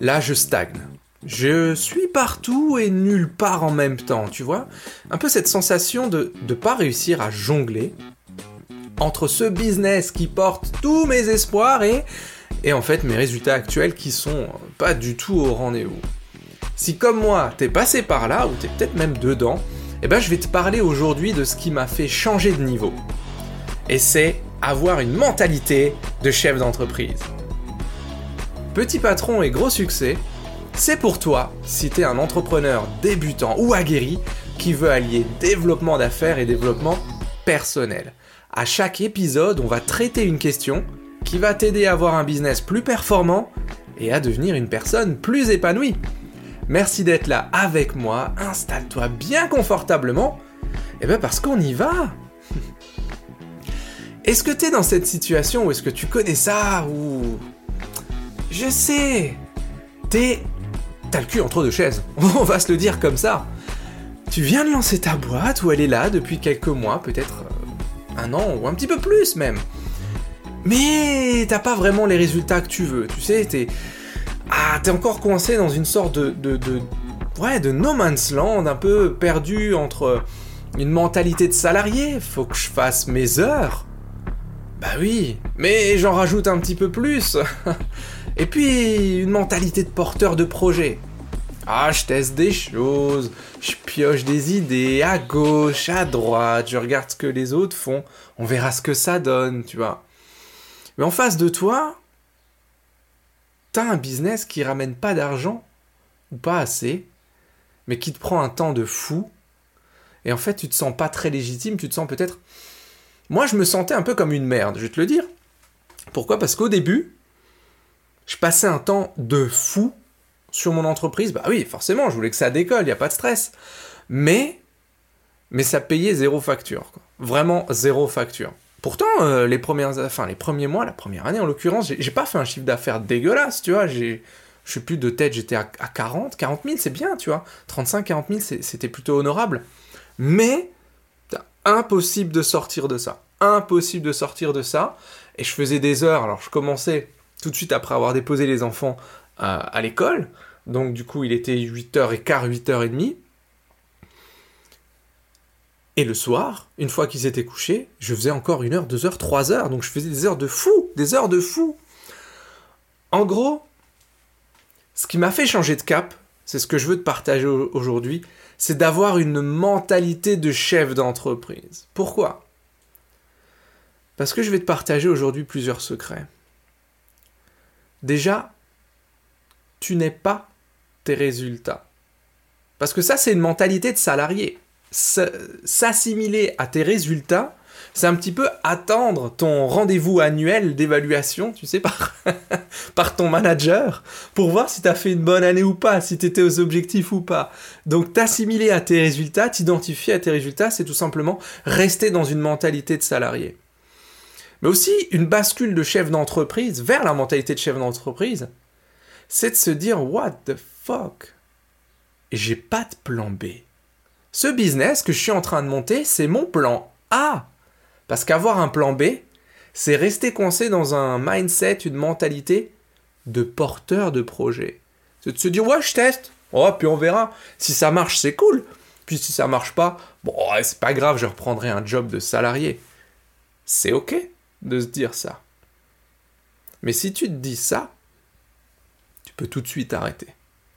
Là, je stagne. Je suis partout et nulle part en même temps, tu vois Un peu cette sensation de ne pas réussir à jongler entre ce business qui porte tous mes espoirs et, et en fait mes résultats actuels qui sont pas du tout au rendez-vous. Si comme moi, t'es passé par là, ou t'es peut-être même dedans, eh ben je vais te parler aujourd'hui de ce qui m'a fait changer de niveau. Et c'est avoir une mentalité de chef d'entreprise. Petit patron et gros succès, c'est pour toi si t'es un entrepreneur débutant ou aguerri qui veut allier développement d'affaires et développement personnel. À chaque épisode, on va traiter une question qui va t'aider à avoir un business plus performant et à devenir une personne plus épanouie. Merci d'être là avec moi, installe-toi bien confortablement, et bien parce qu'on y va Est-ce que t'es dans cette situation ou est-ce que tu connais ça ou... Je sais T'es... T'as le cul entre deux chaises, on va se le dire comme ça. Tu viens de lancer ta boîte ou elle est là depuis quelques mois, peut-être euh, un an ou un petit peu plus même. Mais t'as pas vraiment les résultats que tu veux, tu sais, t'es... Ah, t'es encore coincé dans une sorte de, de, de... Ouais, de no man's land, un peu perdu entre une mentalité de salarié, faut que je fasse mes heures. Bah oui, mais j'en rajoute un petit peu plus. Et puis, une mentalité de porteur de projet. Ah, je teste des choses, je pioche des idées à gauche, à droite, je regarde ce que les autres font, on verra ce que ça donne, tu vois. Mais en face de toi, t'as un business qui ramène pas d'argent, ou pas assez, mais qui te prend un temps de fou, et en fait tu te sens pas très légitime, tu te sens peut-être... Moi je me sentais un peu comme une merde, je vais te le dire. Pourquoi? Parce qu'au début, je passais un temps de fou sur mon entreprise. Bah oui, forcément, je voulais que ça décolle, il n'y a pas de stress. Mais, mais ça payait zéro facture. Vraiment zéro facture. Pourtant, euh, les, premières, enfin, les premiers mois, la première année en l'occurrence, j'ai pas fait un chiffre d'affaires dégueulasse, tu vois. J'ai, je sais plus de tête, j'étais à, 40, 40 000, c'est bien, tu vois. 35, 40 000, c'était plutôt honorable. Mais, impossible de sortir de ça. Impossible de sortir de ça. Et je faisais des heures, alors je commençais tout de suite après avoir déposé les enfants à, l'école. Donc du coup, il était 8h15, 8h30. Et le soir, une fois qu'ils étaient couchés, je faisais encore une heure, deux heures, trois heures. Donc je faisais des heures de fou, des heures de fou. En gros, ce qui m'a fait changer de cap, c'est ce que je veux te partager aujourd'hui, c'est d'avoir une mentalité de chef d'entreprise. Pourquoi? Parce que je vais te partager aujourd'hui plusieurs secrets. Déjà, tu n'es pas tes résultats. Parce que ça, c'est une mentalité de salarié s'assimiler à tes résultats, c'est un petit peu attendre ton rendez-vous annuel d'évaluation, tu sais, par, ton manager, pour voir si tu as fait une bonne année ou pas, si tu étais aux objectifs ou pas. Donc t'assimiler à tes résultats, t'identifier à tes résultats, c'est tout simplement rester dans une mentalité de salarié. Mais aussi une bascule de chef d'entreprise vers la mentalité de chef d'entreprise, c'est de se dire What the fuck? J'ai pas de plan B. Ce business que je suis en train de monter, c'est mon plan A. Parce qu'avoir un plan B, c'est rester coincé dans un mindset, une mentalité de porteur de projet. C'est de se dire, ouais, je teste. Oh, puis on verra. Si ça marche, c'est cool. Puis si ça marche pas, bon, c'est pas grave, je reprendrai un job de salarié. C'est ok de se dire ça. Mais si tu te dis ça, tu peux tout de suite arrêter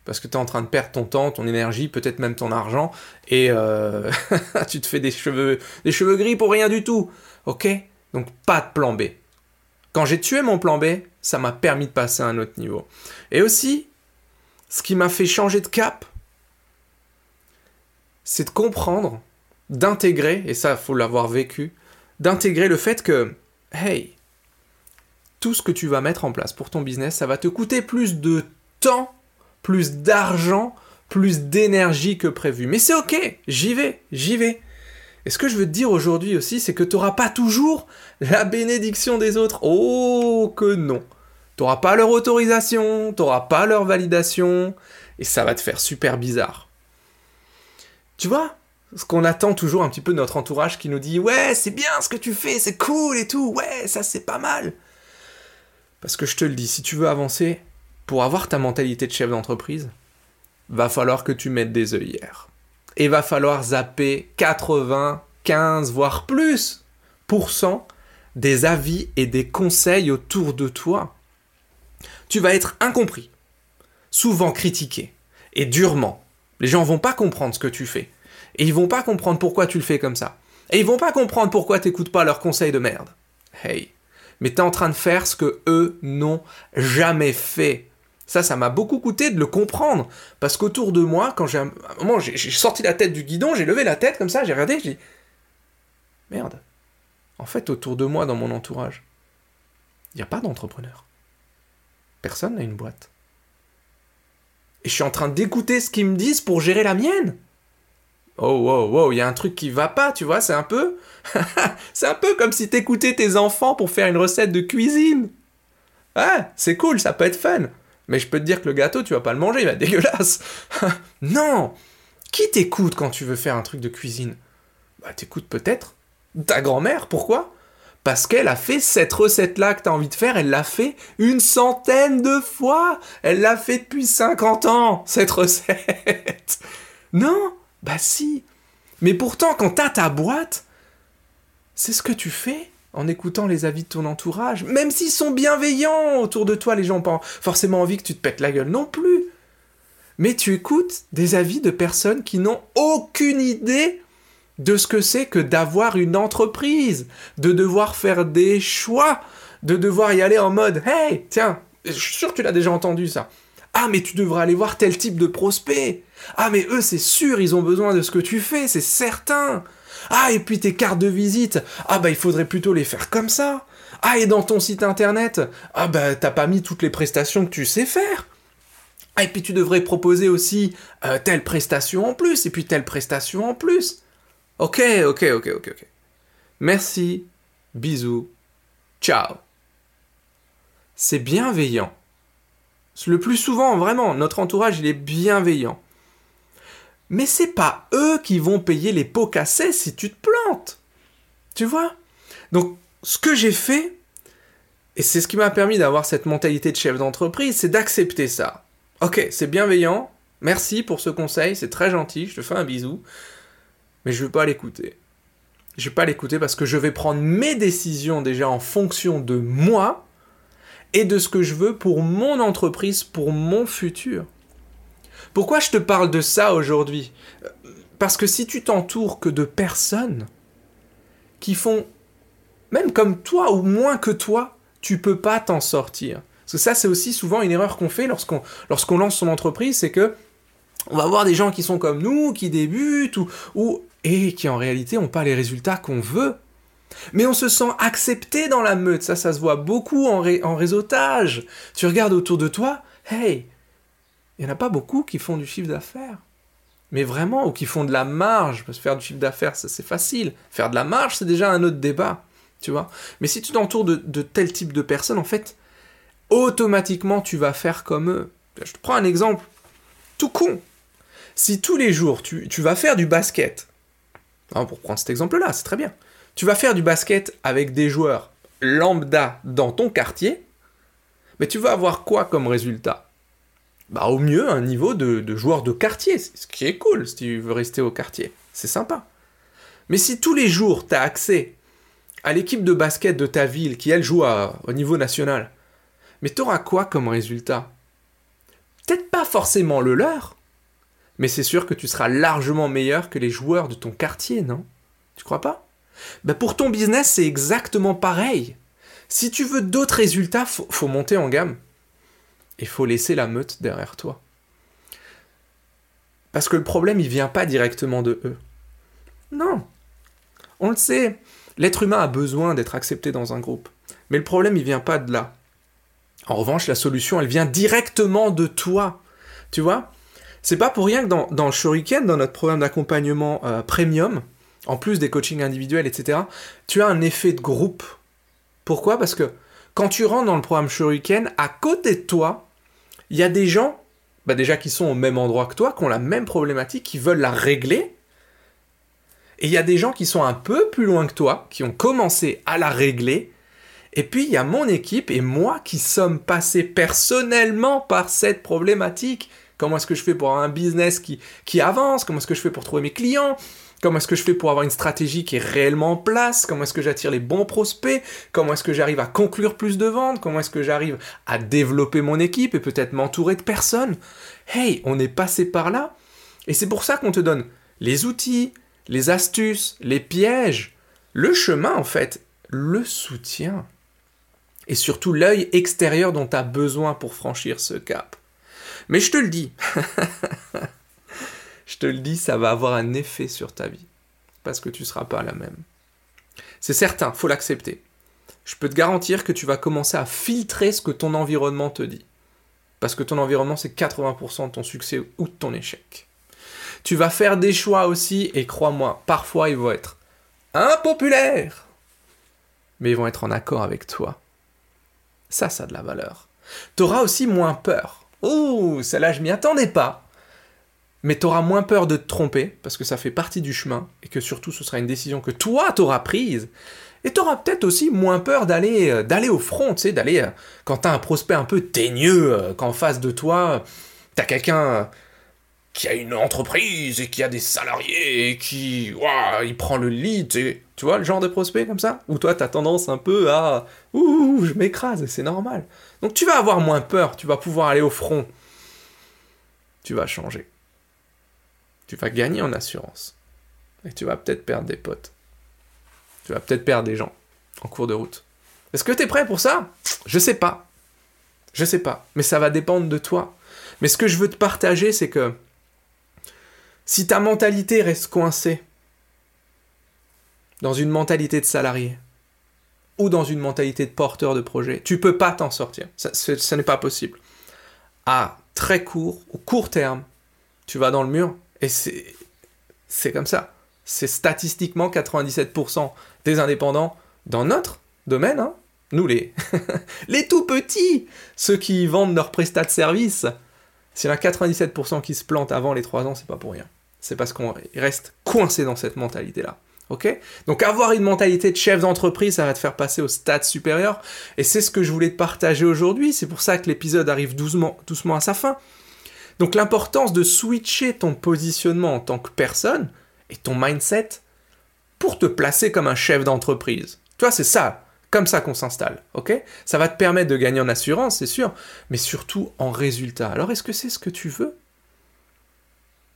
parce que tu es en train de perdre ton temps, ton énergie, peut-être même ton argent, et euh, tu te fais des cheveux, des cheveux gris pour rien du tout. Ok? Donc pas de plan B. Quand j'ai tué mon plan B, ça m'a permis de passer à un autre niveau. Et aussi, ce qui m'a fait changer de cap, c'est de comprendre, d'intégrer, et ça, faut l'avoir vécu, d'intégrer le fait que, hey, tout ce que tu vas mettre en place pour ton business, ça va te coûter plus de temps plus d'argent, plus d'énergie que prévu. Mais c'est ok, j'y vais, j'y vais. Et ce que je veux te dire aujourd'hui aussi, c'est que tu n'auras pas toujours la bénédiction des autres. Oh que non. Tu n'auras pas leur autorisation, tu n'auras pas leur validation, et ça va te faire super bizarre. Tu vois ce qu'on attend toujours un petit peu de notre entourage qui nous dit ouais c'est bien ce que tu fais, c'est cool et tout, ouais ça c'est pas mal. Parce que je te le dis, si tu veux avancer, pour avoir ta mentalité de chef d'entreprise, va falloir que tu mettes des œillères. Et va falloir zapper 80, 15, voire plus des avis et des conseils autour de toi. Tu vas être incompris, souvent critiqué, et durement. Les gens vont pas comprendre ce que tu fais. Et ils vont pas comprendre pourquoi tu le fais comme ça. Et ils vont pas comprendre pourquoi t'écoutes pas leurs conseils de merde. Hey. Mais t'es en train de faire ce que eux n'ont jamais fait. Ça, ça m'a beaucoup coûté de le comprendre. Parce qu'autour de moi, quand j'ai un j'ai sorti la tête du guidon, j'ai levé la tête comme ça, j'ai regardé, j'ai dit Merde. En fait, autour de moi, dans mon entourage, il n'y a pas d'entrepreneur. Personne n'a une boîte. Et je suis en train d'écouter ce qu'ils me disent pour gérer la mienne. Oh, wow, wow, il y a un truc qui va pas, tu vois, c'est un peu. c'est un peu comme si t'écoutais tes enfants pour faire une recette de cuisine. Ouais, c'est cool, ça peut être fun. Mais je peux te dire que le gâteau, tu vas pas le manger, il va être dégueulasse. non Qui t'écoute quand tu veux faire un truc de cuisine? Bah, t'écoutes peut-être ta grand-mère, pourquoi? Parce qu'elle a fait cette recette-là que t'as envie de faire, elle l'a fait une centaine de fois Elle l'a fait depuis 50 ans, cette recette Non Bah si Mais pourtant, quand t'as ta boîte, c'est ce que tu fais en écoutant les avis de ton entourage, même s'ils sont bienveillants autour de toi, les gens n'ont pas forcément envie que tu te pètes la gueule non plus. Mais tu écoutes des avis de personnes qui n'ont aucune idée de ce que c'est que d'avoir une entreprise, de devoir faire des choix, de devoir y aller en mode Hey, tiens, je suis sûr que tu l'as déjà entendu ça. Ah, mais tu devrais aller voir tel type de prospect. Ah, mais eux, c'est sûr, ils ont besoin de ce que tu fais, c'est certain. Ah, et puis tes cartes de visite, ah bah il faudrait plutôt les faire comme ça. Ah, et dans ton site internet, ah bah t'as pas mis toutes les prestations que tu sais faire. Ah, et puis tu devrais proposer aussi euh, telle prestation en plus, et puis telle prestation en plus. Ok, ok, ok, ok, ok. Merci, bisous, ciao. C'est bienveillant. Le plus souvent, vraiment, notre entourage, il est bienveillant. Mais c'est pas eux qui vont payer les pots cassés si tu te plantes. Tu vois? Donc, ce que j'ai fait, et c'est ce qui m'a permis d'avoir cette mentalité de chef d'entreprise, c'est d'accepter ça. Ok, c'est bienveillant, merci pour ce conseil, c'est très gentil, je te fais un bisou, mais je ne veux pas l'écouter. Je ne vais pas l'écouter parce que je vais prendre mes décisions déjà en fonction de moi et de ce que je veux pour mon entreprise, pour mon futur. Pourquoi je te parle de ça aujourd'hui? Parce que si tu t'entoures que de personnes qui font même comme toi ou moins que toi, tu peux pas t'en sortir. Parce que ça, c'est aussi souvent une erreur qu'on fait lorsqu'on lance son entreprise, c'est que on va voir des gens qui sont comme nous, qui débutent ou, ou et qui en réalité n'ont pas les résultats qu'on veut. Mais on se sent accepté dans la meute, ça, ça se voit beaucoup en, réseautage. Tu regardes autour de toi, hey, il n'y en a pas beaucoup qui font du chiffre d'affaires. Mais vraiment, ou qui font de la marge, parce que faire du chiffre d'affaires, ça c'est facile. Faire de la marge, c'est déjà un autre débat, tu vois. Mais si tu t'entoures de, tel type de personnes, en fait, automatiquement, tu vas faire comme eux. Je te prends un exemple tout con. Si tous les jours, tu, tu vas faire du basket, hein, pour prendre cet exemple-là, c'est très bien. Tu vas faire du basket avec des joueurs lambda dans ton quartier, mais tu vas avoir quoi comme résultat? Bah, au mieux un niveau de, joueur de quartier, ce qui est cool si tu veux rester au quartier. C'est sympa. Mais si tous les jours tu as accès à l'équipe de basket de ta ville qui elle joue au niveau national, mais tu auras quoi comme résultat? Peut-être pas forcément le leur, mais c'est sûr que tu seras largement meilleur que les joueurs de ton quartier, non? Tu crois pas? Bah Pour ton business, c'est exactement pareil. Si tu veux d'autres résultats, faut, faut monter en gamme. Il faut laisser la meute derrière toi. Parce que le problème, il vient pas directement de eux. Non. On le sait. L'être humain a besoin d'être accepté dans un groupe. Mais le problème, il vient pas de là. En revanche, la solution, elle vient directement de toi. Tu vois? C'est pas pour rien que dans, dans Shuriken, dans notre programme d'accompagnement euh, premium, en plus des coachings individuels, etc., tu as un effet de groupe. Pourquoi? Parce que quand tu rentres dans le programme Shuriken, à côté de toi, il y a des gens, bah déjà qui sont au même endroit que toi, qui ont la même problématique, qui veulent la régler. Et il y a des gens qui sont un peu plus loin que toi, qui ont commencé à la régler, Et puis il y a mon équipe et moi qui sommes passés personnellement par cette problématique. Comment est-ce que je fais pour avoir un business qui, qui avance? Comment est-ce que je fais pour trouver mes clients? Comment est-ce que je fais pour avoir une stratégie qui est réellement en place? Comment est-ce que j'attire les bons prospects? Comment est-ce que j'arrive à conclure plus de ventes? Comment est-ce que j'arrive à développer mon équipe et peut-être m'entourer de personnes? Hey, on est passé par là. Et c'est pour ça qu'on te donne les outils, les astuces, les pièges, le chemin en fait, le soutien. Et surtout l'œil extérieur dont tu as besoin pour franchir ce cap. Mais je te le dis, je te le dis, ça va avoir un effet sur ta vie. Parce que tu ne seras pas la même. C'est certain, faut l'accepter. Je peux te garantir que tu vas commencer à filtrer ce que ton environnement te dit. Parce que ton environnement, c'est 80% de ton succès ou de ton échec. Tu vas faire des choix aussi, et crois-moi, parfois ils vont être impopulaires, mais ils vont être en accord avec toi. Ça, ça a de la valeur. Tu auras aussi moins peur. Ouh, celle-là, je m'y attendais pas mais tu auras moins peur de te tromper, parce que ça fait partie du chemin, et que surtout ce sera une décision que toi t'auras prise, et tu auras peut-être aussi moins peur d'aller euh, d'aller au front, tu sais, d'aller, euh, quand tu as un prospect un peu teigneux, euh, qu'en face de toi, tu as quelqu'un qui a une entreprise, et qui a des salariés, et qui, waouh, il prend le lead, tu vois le genre de prospect comme ça? Ou toi, tu as tendance un peu à, ouh, je m'écrase, c'est normal. Donc tu vas avoir moins peur, tu vas pouvoir aller au front. Tu vas changer tu vas gagner en assurance. Et tu vas peut-être perdre des potes. Tu vas peut-être perdre des gens en cours de route. Est-ce que tu es prêt pour ça? Je sais pas. Je sais pas. Mais ça va dépendre de toi. Mais ce que je veux te partager, c'est que si ta mentalité reste coincée dans une mentalité de salarié ou dans une mentalité de porteur de projet, tu peux pas t'en sortir. Ça, n'est pas possible. À très court ou court terme, tu vas dans le mur et c'est comme ça. C'est statistiquement 97% des indépendants dans notre domaine, hein. nous les, les tout petits, ceux qui vendent leurs prestats de service. S'il y en a 97% qui se plantent avant les 3 ans, c'est pas pour rien. C'est parce qu'on reste coincé dans cette mentalité-là. Ok? Donc avoir une mentalité de chef d'entreprise, ça va te faire passer au stade supérieur. Et c'est ce que je voulais te partager aujourd'hui. C'est pour ça que l'épisode arrive doucement, doucement à sa fin. Donc l'importance de switcher ton positionnement en tant que personne et ton mindset pour te placer comme un chef d'entreprise. Tu vois, c'est ça, comme ça qu'on s'installe, ok? Ça va te permettre de gagner en assurance, c'est sûr, mais surtout en résultat. Alors est-ce que c'est ce que tu veux?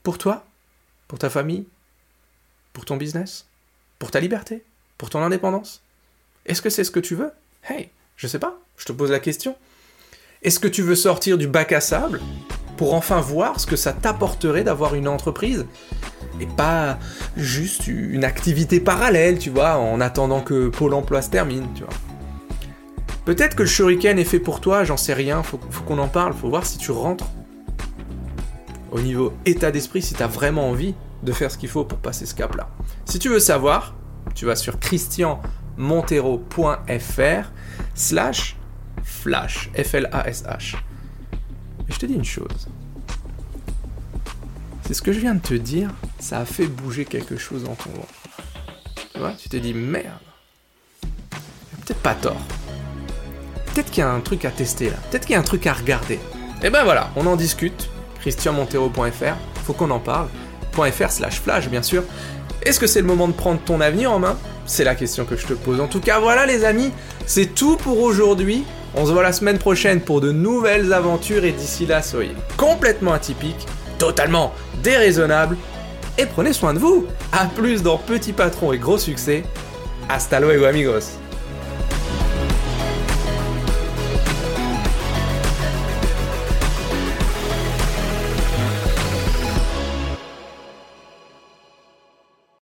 Pour toi? Pour ta famille? Pour ton business? Pour ta liberté? Pour ton indépendance? Est-ce que c'est ce que tu veux? Hey, je sais pas, je te pose la question. Est-ce que tu veux sortir du bac à sable? Pour enfin voir ce que ça t'apporterait d'avoir une entreprise et pas juste une activité parallèle, tu vois, en attendant que Pôle emploi se termine, tu vois. Peut-être que le shuriken est fait pour toi, j'en sais rien, faut, qu'on en parle, faut voir si tu rentres au niveau état d'esprit, si tu as vraiment envie de faire ce qu'il faut pour passer ce cap-là. Si tu veux savoir, tu vas sur christianmontero.fr slash flash, F-L-A-S-H. Mais je te dis une chose. C'est ce que je viens de te dire, ça a fait bouger quelque chose dans ton. Tu vois, tu t'es dit merde. Peut-être pas tort. Peut-être qu'il y a un truc à tester là. Peut-être qu'il y a un truc à regarder. Et eh ben voilà, on en discute. christianmontero.fr, faut qu'on en parle. .fr slash flash bien sûr. Est-ce que c'est le moment de prendre ton avenir en main? C'est la question que je te pose. En tout cas, voilà les amis, c'est tout pour aujourd'hui. On se voit la semaine prochaine pour de nouvelles aventures et d'ici là, soyez complètement atypiques, totalement déraisonnables et prenez soin de vous. A plus dans Petit Patron et Gros Succès. Hasta luego amigos